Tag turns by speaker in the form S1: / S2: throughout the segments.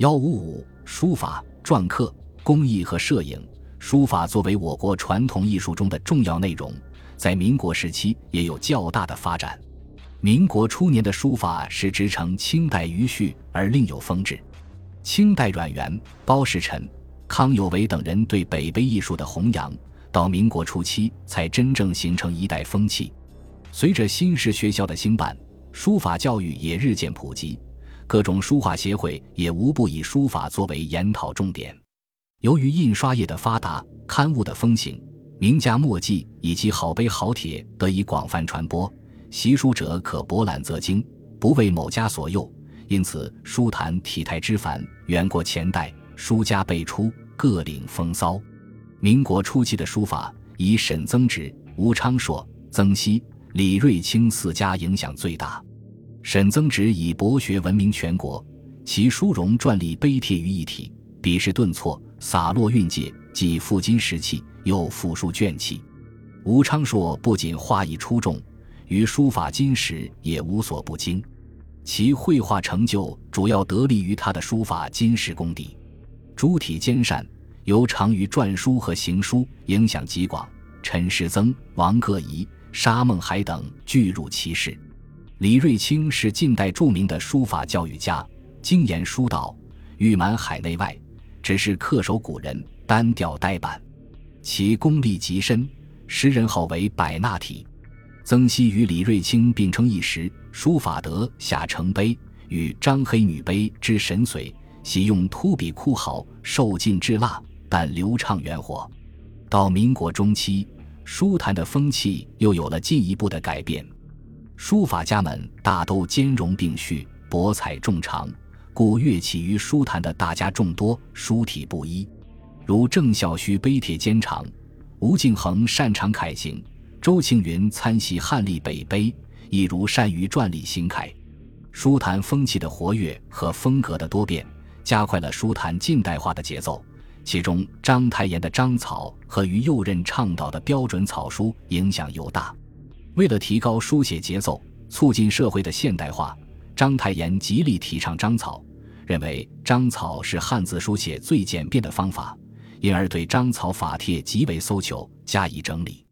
S1: 幺五五书法、篆刻、工艺和摄影。书法作为我国传统艺术中的重要内容，在民国时期也有较大的发展。民国初年的书法是直承清代余绪而另有风致。清代阮元、包世臣、康有为等人对北碑艺术的弘扬，到民国初期才真正形成一代风气。随着新式学校的兴办，书法教育也日渐普及，各种书画协会也无不以书法作为研讨重点。由于印刷业的发达，刊物的风行，名家墨迹以及好碑好帖得以广泛传播，习书者可博览则精，不为某家所用。因此，书坛体态之繁，远过前代。书家辈出，各领风骚。民国初期的书法，以沈曾直、吴昌硕、曾皙、李瑞清四家影响最大。沈曾植以博学闻名全国，其书容篆隶碑帖于一体，笔势顿挫，洒落韵界，既富金石气，又富书卷气。吴昌硕不仅画艺出众，于书法金石也无所不精。其绘画成就主要得力于他的书法金石功底，诸体兼善，尤长于篆书和行书，影响极广。陈世曾、王各仪、沙孟海等俱入其室。李瑞清是近代著名的书法教育家，精研书道，誉满海内外，只是恪守古人，单调呆板。其功力极深，时人号为百纳体。曾皙与李瑞清并称一时，书法得下成碑，与张黑女碑之神髓，喜用秃笔枯毫，受尽至蜡，但流畅圆活。到民国中期，书坛的风气又有了进一步的改变，书法家们大都兼容并蓄，博采众长，故乐器于书坛的大家众多，书体不一，如郑孝胥碑帖兼长，吴敬恒擅长楷行。周庆云参习汉隶北碑，亦如善于篆隶行楷。书坛风气的活跃和风格的多变，加快了书坛近代化的节奏。其中，章太炎的章草和于右任倡导的标准草书影响尤大。为了提高书写节奏，促进社会的现代化，章太炎极力提倡章草，认为章草是汉字书写最简便的方法，因而对章草法帖极为搜求，加以整理。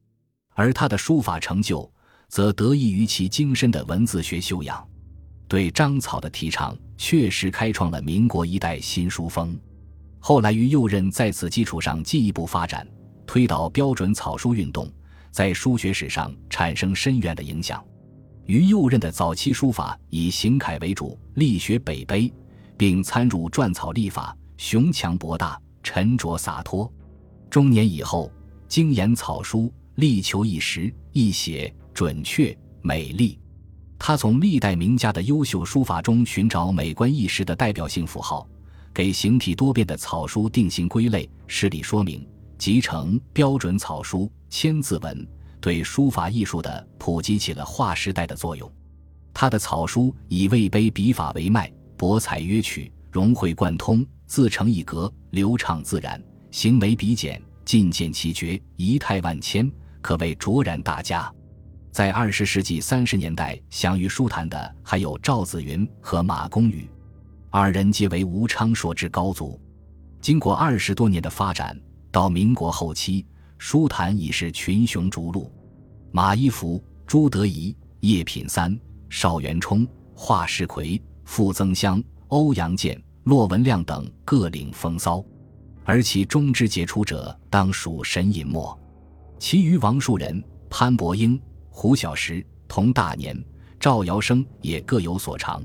S1: 而他的书法成就，则得益于其精深的文字学修养。对章草的提倡，确实开创了民国一代新书风。后来于右任在此基础上进一步发展，推导标准草书运动，在书学史上产生深远的影响。于右任的早期书法以行楷为主，力学北碑，并参入篆草隶法，雄强博大，沉着洒脱。中年以后，精研草书。力求一时、一写、准确、美丽。他从历代名家的优秀书法中寻找美观一时的代表性符号，给形体多变的草书定型归类、施理说明，集成标准草书、千字文，对书法艺术的普及起了划时代的作用。他的草书以魏碑笔法为脉，博采约取，融会贯通，自成一格，流畅自然，行为笔简，尽见奇绝，仪态万千。可谓卓然大家，在二十世纪三十年代享誉书坛的还有赵子云和马公宇，二人皆为吴昌硕之高足。经过二十多年的发展，到民国后期，书坛已是群雄逐鹿，马一浮、朱德仪、叶品三、邵元冲、华世奎、傅增湘、欧阳健、骆文亮等各领风骚，而其中之杰出者，当属沈尹默。其余王树人、潘伯英、胡小石、童大年、赵尧生也各有所长。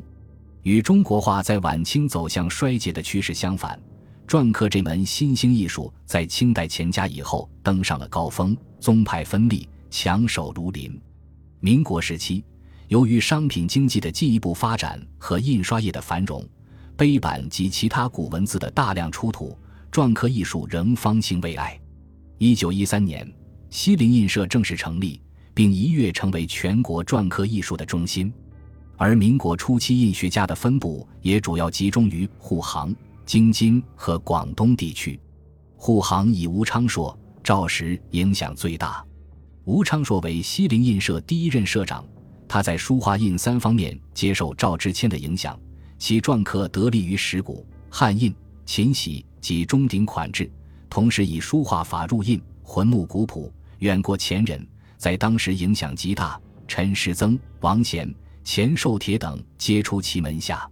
S1: 与中国画在晚清走向衰竭的趋势相反，篆刻这门新兴艺术在清代乾嘉以后登上了高峰，宗派分立，强手如林。民国时期，由于商品经济的进一步发展和印刷业的繁荣，碑版及其他古文字的大量出土，篆刻艺术仍方兴未艾。一九一三年。西泠印社正式成立，并一跃成为全国篆刻艺术的中心。而民国初期印学家的分布也主要集中于沪杭、京津和广东地区。沪杭以吴昌硕、赵石影响最大。吴昌硕为西泠印社第一任社长，他在书画印三方面接受赵之谦的影响，其篆刻得力于石鼓、汉印、秦玺及钟鼎款制，同时以书画法入印，浑目古朴，远过前人，在当时影响极大。陈师曾、王贤、钱寿铁等皆出其门下。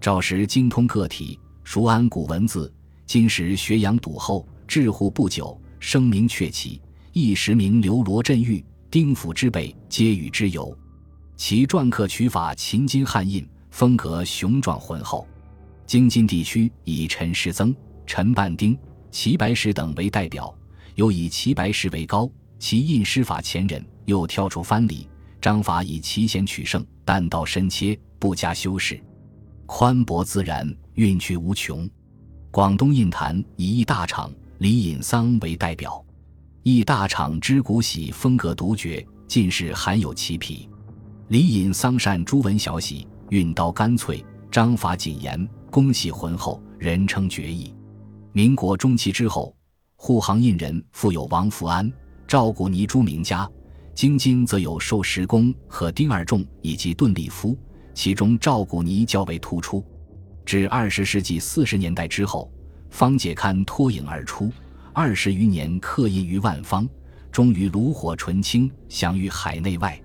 S1: 赵石精通各体，熟谙古文字。今时学养笃厚，治户不久，声名鹊起。一时名流罗振玉、丁府之辈皆与之游。其篆刻取法秦金汉印，风格雄壮浑厚。京津地区以陈师曾、陈半丁、齐白石等为代表，又以齐白石为高，其印师法前人，又挑出藩篱。章法以奇险取胜，单刀深切，不加修饰，宽博自然，韵趣无穷。广东印坛以易大厂李隐桑为代表，易大厂之古玺风格独绝，尽是罕有其癖。李隐桑善朱文小玺，运刀干脆，章法谨严，工细浑厚，人称绝艺。民国中期之后，护航印人复有王福安、赵古泥诸名家。京津则有寿石公和丁二仲以及顿立夫，其中赵古泥较为突出。至二十世纪四十年代之后，方解刊脱颖而出，二十余年刻印于万方，终于炉火纯青，享誉海内外。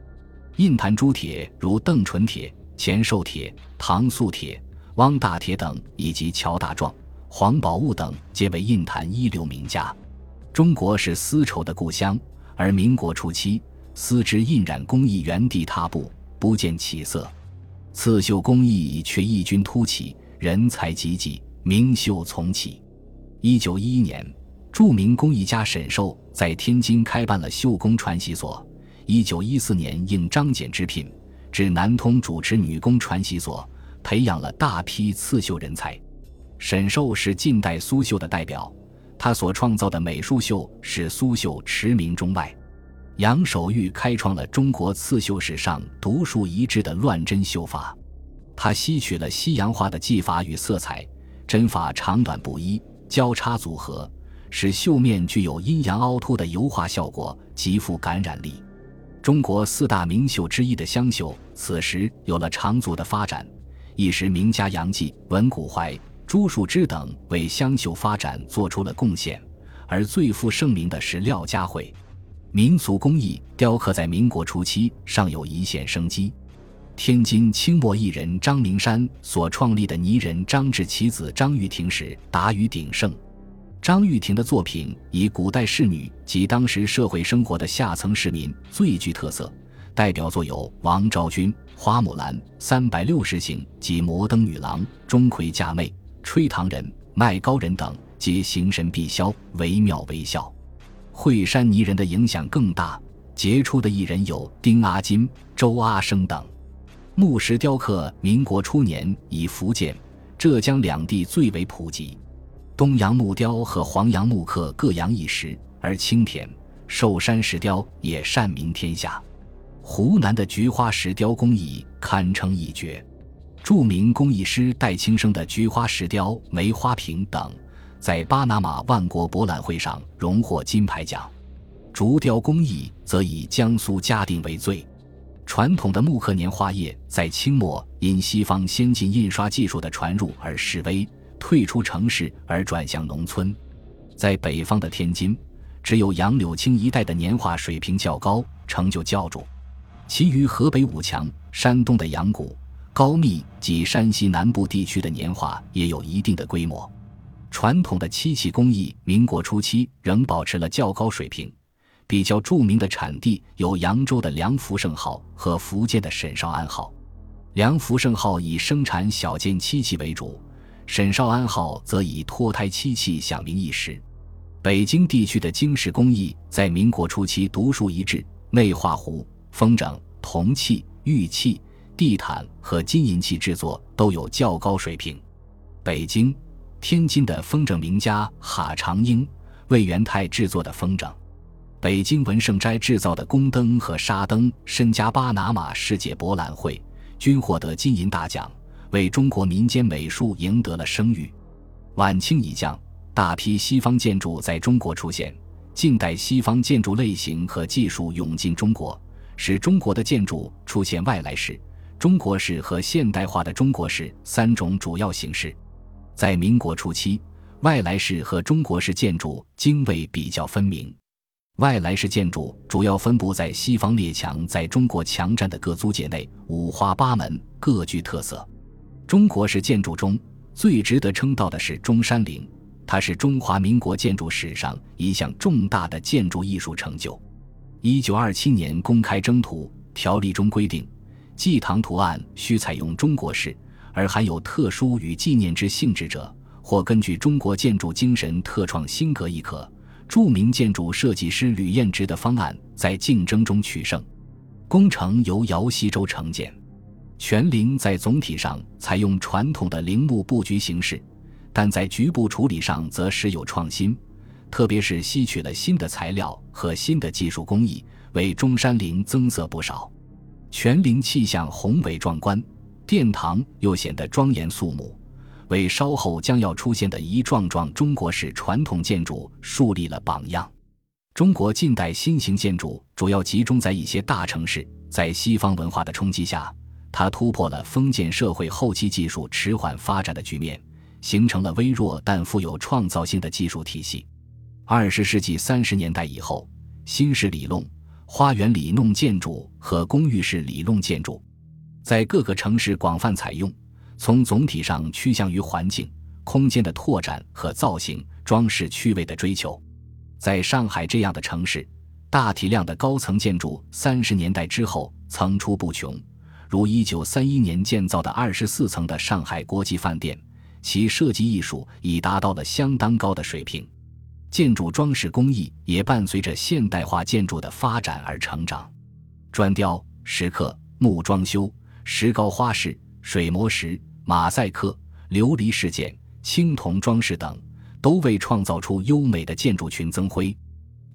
S1: 印坛诸铁如邓纯铁、钱寿铁、唐素铁、汪大铁等，以及乔大壮、黄宝物等，皆为印坛一流名家。中国是丝绸的故乡，而民国初期。丝织印染工艺原地踏步，不见起色；刺绣工艺却异军突起，人才济济，名秀丛起。一九一一年，著名工艺家沈寿在天津开办了绣工传习所。一九一四年，应张謇之聘，至南通主持女工传习所，培养了大批刺绣人才。沈寿是近代苏绣的代表，他所创造的美术绣使苏绣驰名中外。杨守玉开创了中国刺绣史上独树一帜的乱针绣法，他吸取了西洋画的技法与色彩，针法长短不一，交叉组合，使绣面具有阴阳凹凸的油画效果，极富感染力。中国四大名绣之一的湘绣，此时有了长足的发展。一时名家杨继、文谷怀、朱树之等为湘绣发展做出了贡献，而最负盛名的是廖家慧。民俗工艺雕刻在民国初期尚有一线生机。天津清末艺人张明山所创立的泥人张志其子张玉婷时达于鼎盛。张玉婷的作品以古代仕女及当时社会生活的下层市民最具特色，代表作有《王昭君》《花木兰》《三百六十行》及《摩登女郎》《钟馗嫁妹》《吹糖人》《卖高人》等，皆形神毕肖，惟妙惟肖。惠山泥人的影响更大，杰出的艺人有丁阿金、周阿生等。木石雕刻，民国初年以福建、浙江两地最为普及。东洋木雕和黄杨木刻各扬一时，而青田、寿山石雕也善名天下。湖南的菊花石雕工艺堪称一绝，著名工艺师戴青生的菊花石雕梅花瓶等。在巴拿马万国博览会上荣获金牌奖，竹雕工艺则以江苏嘉定为最。传统的木刻年画业在清末因西方先进印刷技术的传入而式微，退出城市而转向农村。在北方的天津，只有杨柳青一带的年画水平较高，成就较著；其余河北武强、山东的阳谷、高密及山西南部地区的年画也有一定的规模。传统的漆器工艺，民国初期仍保持了较高水平。比较著名的产地有扬州的梁福盛号和福建的沈绍安号。梁福盛号以生产小件漆器为主，沈绍安号则以脱胎漆器响名一时。北京地区的京式工艺在民国初期独树一帜，内画壶、风筝、铜器、玉器、地毯和金银器制作都有较高水平。北京。天津的风筝名家哈长英、为元泰制作的风筝，北京文盛斋制造的宫灯和纱灯，身加巴拿马世界博览会，均获得金银大奖，为中国民间美术赢得了声誉。晚清以降，大批西方建筑在中国出现，近代西方建筑类型和技术涌进中国，使中国的建筑出现外来式、中国式和现代化的中国式三种主要形式。在民国初期，外来式和中国式建筑泾渭比较分明。外来式建筑主要分布在西方列强在中国强占的各租界内，五花八门，各具特色。中国式建筑中最值得称道的是中山陵，它是中华民国建筑史上一项重大的建筑艺术成就。一九二七年公开征图条例中规定，祭堂图案需采用中国式，而含有特殊与纪念之性质者，或根据中国建筑精神特创新格亦可。著名建筑设计师吕彦直的方案在竞争中取胜，工程由姚锡洲承建。全陵在总体上采用传统的陵墓布局形式，但在局部处理上则时有创新，特别是吸取了新的材料和新的技术工艺，为中山陵增色不少。全陵气象宏伟壮观，殿堂又显得庄严肃穆，为稍后将要出现的一幢幢中国式传统建筑树立了榜样。中国近代新型建筑主要集中在一些大城市，在西方文化的冲击下。它突破了封建社会后期技术迟缓发展的局面，形成了微弱但富有创造性的技术体系。二十世纪三十年代以后，新式里弄、花园里弄建筑和公寓式里弄建筑在各个城市广泛采用，从总体上趋向于环境空间的拓展和造型装饰趣味的追求。在上海这样的城市，大体量的高层建筑三十年代之后层出不穷。如一九三一年建造的二十四层的上海国际饭店，其设计艺术已达到了相当高的水平，建筑装饰工艺也伴随着现代化建筑的发展而成长。砖雕、石刻、木装修、石膏花饰、水磨石、马赛克、琉璃饰件、青铜装饰等，都为创造出优美的建筑群增辉。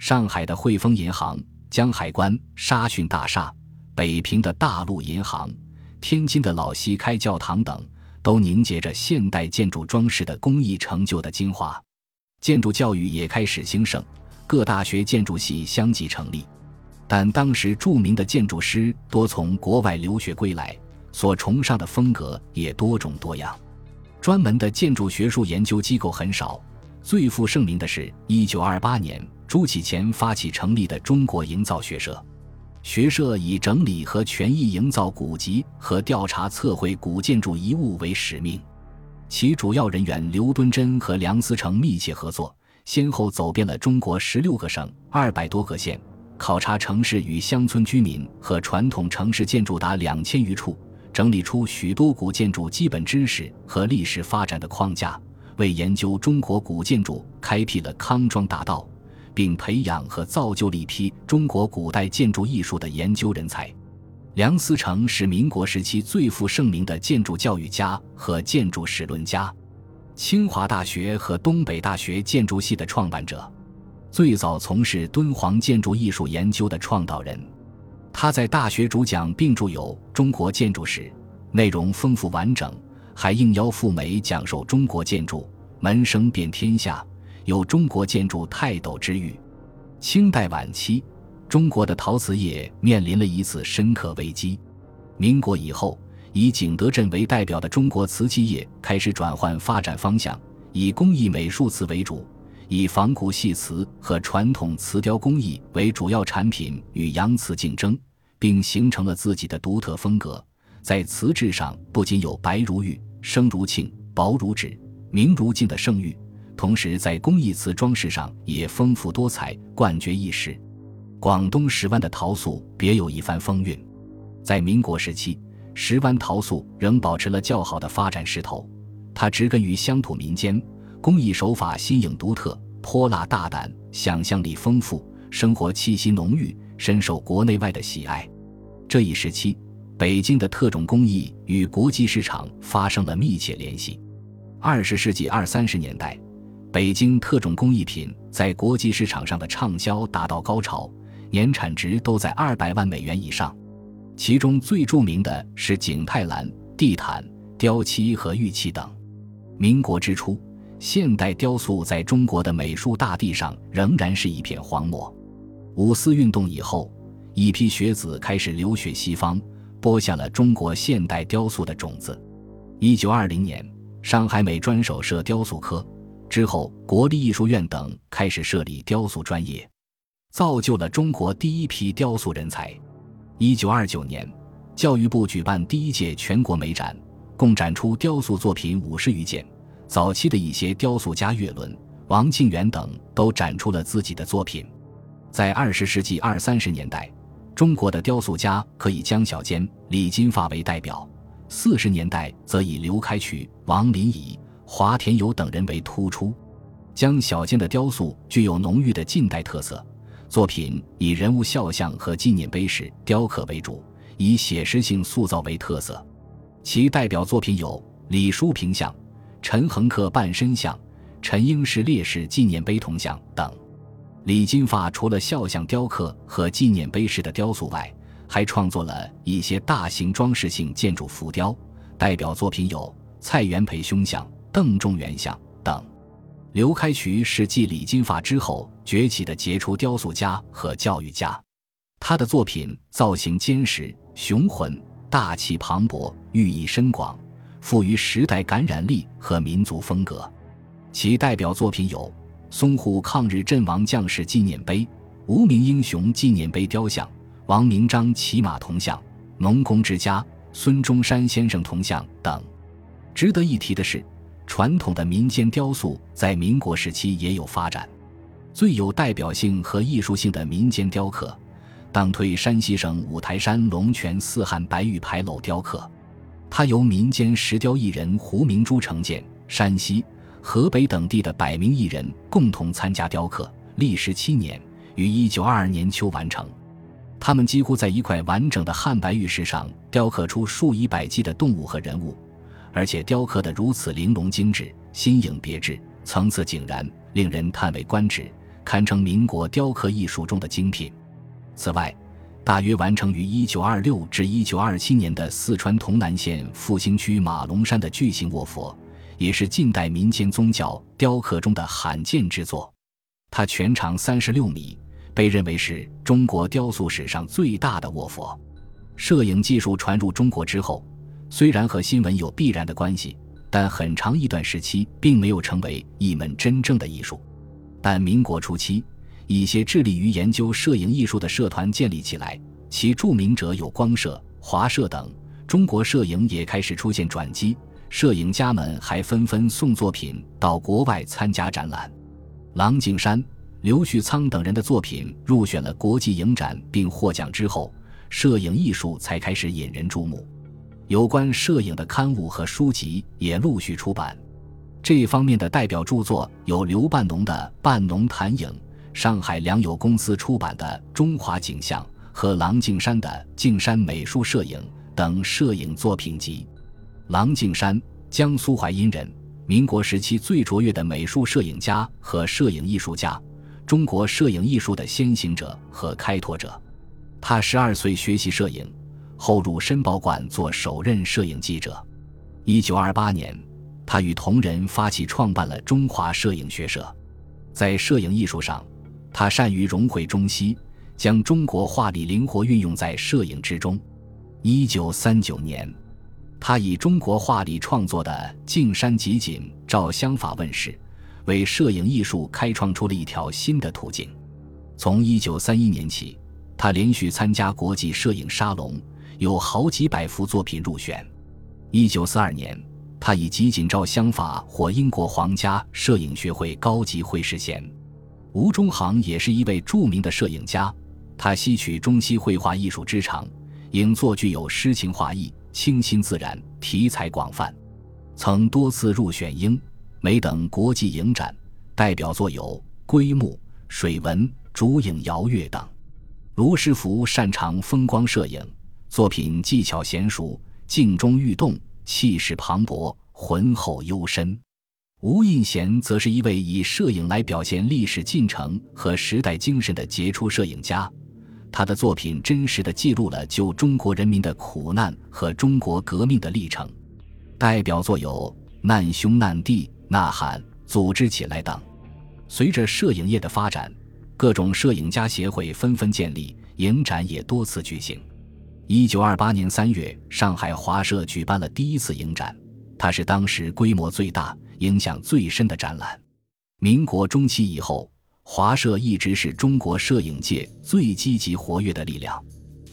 S1: 上海的汇丰银行、江海关、沙逊大厦。北平的大陆银行、天津的老西开教堂等，都凝结着现代建筑装饰的工艺成就的精华。建筑教育也开始兴盛，各大学建筑系相继成立。但当时著名的建筑师多从国外留学归来，所崇尚的风格也多种多样。专门的建筑学术研究机构很少，最负盛名的是一九二八年朱启潜发起成立的中国营造学社。学社以整理和权益营造古籍和调查测绘古建筑遗物为使命，其主要人员刘敦桢和梁思成密切合作，先后走遍了中国十六个省、二百多个县，考察城市与乡村居民和传统城市建筑达两千余处，整理出许多古建筑基本知识和历史发展的框架，为研究中国古建筑开辟了康庄大道。并培养和造就了一批中国古代建筑艺术的研究人才。梁思成是民国时期最负盛名的建筑教育家和建筑史论家，清华大学和东北大学建筑系的创办者，最早从事敦煌建筑艺术研究的创导人。他在大学主讲并著有《中国建筑史》，内容丰富完整，还应邀赴美讲授中国建筑，门声遍天下。有中国建筑泰斗之誉。清代晚期，中国的陶瓷业面临了一次深刻危机。民国以后，以景德镇为代表的中国瓷器业开始转换发展方向，以工艺美术瓷为主，以仿古细瓷和传统瓷雕工艺为主要产品与洋瓷竞争，并形成了自己的独特风格。在瓷质上，不仅有白如玉、生如磬、薄如纸、明如镜的盛誉。同时，在工艺瓷装饰上也丰富多彩、冠绝一时。广东石湾的陶塑别有一番风韵。在民国时期，石湾陶塑仍保持了较好的发展势头。它植根于乡土民间，工艺手法新颖独特、泼辣大胆、想象力丰富、生活气息浓郁，深受国内外的喜爱。这一时期，北京的特种工艺与国际市场发生了密切联系。二十世纪二三十年代。北京特种工艺品在国际市场上的畅销达到高潮，年产值都在二百万美元以上。其中最著名的是景泰蓝、地毯、雕漆和玉器等。民国之初，现代雕塑在中国的美术大地上仍然是一片荒漠。五四运动以后，一批学子开始留学西方，播下了中国现代雕塑的种子。一九二零年。上海美专手设雕塑科，之后国立艺术院等开始设立雕塑专业，造就了中国第一批雕塑人才。一九二九年，教育部举办第一届全国美展，共展出雕塑作品五十余件。早期的一些雕塑家岳伦、王庆元等都展出了自己的作品。在二十世纪二三十年代，中国的雕塑家可以江小坚、李金发为代表。四十年代则以刘开渠、王林乙、华田友等人为突出。江小坚的雕塑具有浓郁的近代特色，作品以人物肖像和纪念碑式雕刻为主，以写实性塑造为特色。其代表作品有李叔平像、陈恒恪半身像、陈英士烈士纪念碑铜像等。李金发除了肖像雕刻和纪念碑式的雕塑外，还创作了一些大型装饰性建筑浮雕，代表作品有蔡元培胸像、邓仲元像等。刘开渠是继李金发之后崛起的杰出雕塑家和教育家，他的作品造型坚实、雄浑、大气磅礴，寓意深广，富于时代感染力和民族风格。其代表作品有淞沪抗日阵亡将士纪念碑、无名英雄纪念碑雕像。王明章骑马铜像、农工之家孙中山先生铜像等。值得一提的是，传统的民间雕塑在民国时期也有发展。最有代表性和艺术性的民间雕刻，当推山西省五台山龙泉四汉白玉牌楼雕刻。它由民间石雕艺人胡明珠承建，山西、河北等地的百名艺人共同参加雕刻，历时七年，于一九二二年秋完成。他们几乎在一块完整的汉白玉石上雕刻出数以百计的动物和人物，而且雕刻得如此玲珑精致、新颖别致、层次井然，令人叹为观止，堪称民国雕刻艺术中的精品。此外，大约完成于1926至1927年的四川潼南县复兴区马龙山的巨型卧佛，也是近代民间宗教雕刻中的罕见之作。它全长三十六米。被认为是中国雕塑史上最大的卧佛。摄影技术传入中国之后，虽然和新闻有必然的关系，但很长一段时期并没有成为一门真正的艺术。但民国初期，一些致力于研究摄影艺术的社团建立起来，其著名者有光社、华社等。中国摄影也开始出现转机，摄影家们还纷纷送作品到国外参加展览。郎景山。刘旭苍等人的作品入选了国际影展并获奖之后，摄影艺术才开始引人注目。有关摄影的刊物和书籍也陆续出版。这方面的代表著作有刘半农的《半农谈影》，上海良友公司出版的《中华景象》和郎静山的《静山美术摄影》等摄影作品集。郎静山，江苏淮阴人，民国时期最卓越的美术摄影家和摄影艺术家。中国摄影艺术的先行者和开拓者，他十二岁学习摄影，后入申报馆做首任摄影记者。一九二八年，他与同仁发起创办了中华摄影学社。在摄影艺术上，他善于融会中西，将中国画理灵活运用在摄影之中。一九三九年，他以中国画理创作的《镜山集锦》照相法问世。为摄影艺术开创出了一条新的途径。从1931年起，他连续参加国际摄影沙龙，有好几百幅作品入选。1942年，他以集锦照相法获英国皇家摄影学会高级会士衔。吴中行也是一位著名的摄影家，他吸取中西绘画艺术之长，影作具有诗情画意、清新自然，题材广泛，曾多次入选英。美等国际影展，代表作有《归木》《水纹》《竹影摇月》等。卢师福擅长风光摄影，作品技巧娴熟，静中寓动，气势磅礴，浑厚幽深。吴印贤则是一位以摄影来表现历史进程和时代精神的杰出摄影家，他的作品真实地记录了救中国人民的苦难和中国革命的历程。代表作有《难兄难弟》。呐喊，组织起来等。随着摄影业的发展，各种摄影家协会纷纷建立，影展也多次举行。一九二八年三月，上海华社举办了第一次影展，它是当时规模最大、影响最深的展览。民国中期以后，华社一直是中国摄影界最积极活跃的力量。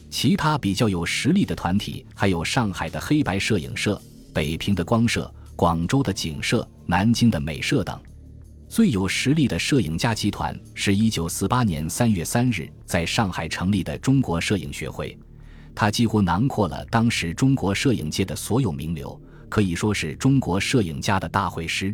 S1: 其他比较有实力的团体还有上海的黑白摄影社、北平的光社、广州的景社、南京的美社等。最有实力的摄影家集团是一九四八年三月三日在上海成立的中国摄影学会，它几乎囊括了当时中国摄影界的所有名流，可以说是中国摄影家的大会师。